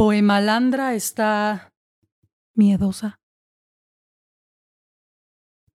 Poemalandra está miedosa.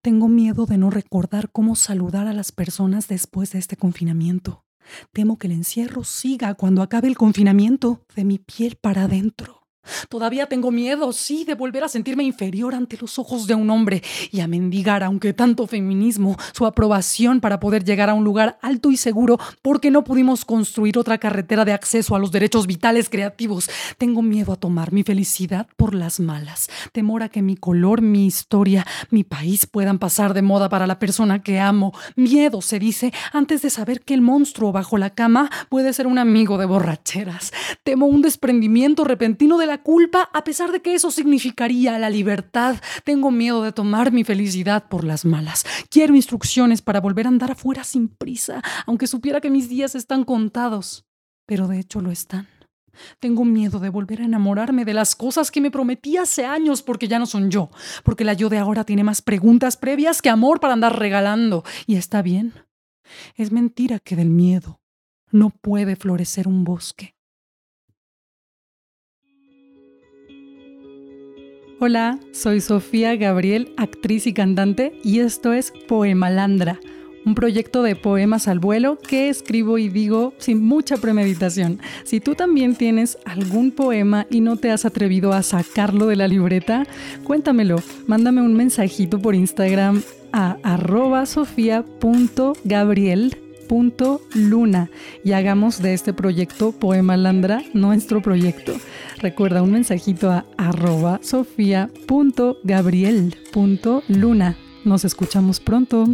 Tengo miedo de no recordar cómo saludar a las personas después de este confinamiento. Temo que el encierro siga cuando acabe el confinamiento de mi piel para adentro. Todavía tengo miedo, sí, de volver a sentirme inferior ante los ojos de un hombre y a mendigar, aunque tanto feminismo, su aprobación para poder llegar a un lugar alto y seguro porque no pudimos construir otra carretera de acceso a los derechos vitales creativos. Tengo miedo a tomar mi felicidad por las malas, temor a que mi color, mi historia, mi país puedan pasar de moda para la persona que amo. Miedo, se dice, antes de saber que el monstruo bajo la cama puede ser un amigo de borracheras. Temo un desprendimiento repentino de la culpa a pesar de que eso significaría la libertad. Tengo miedo de tomar mi felicidad por las malas. Quiero instrucciones para volver a andar afuera sin prisa, aunque supiera que mis días están contados. Pero de hecho lo están. Tengo miedo de volver a enamorarme de las cosas que me prometí hace años porque ya no son yo, porque la yo de ahora tiene más preguntas previas que amor para andar regalando. Y está bien. Es mentira que del miedo no puede florecer un bosque. Hola, soy Sofía Gabriel, actriz y cantante, y esto es Poemalandra, un proyecto de poemas al vuelo que escribo y digo sin mucha premeditación. Si tú también tienes algún poema y no te has atrevido a sacarlo de la libreta, cuéntamelo, mándame un mensajito por Instagram a arroba luna y hagamos de este proyecto Poema Landra nuestro proyecto. Recuerda un mensajito a arroba sofía.gabriel.luna. Nos escuchamos pronto.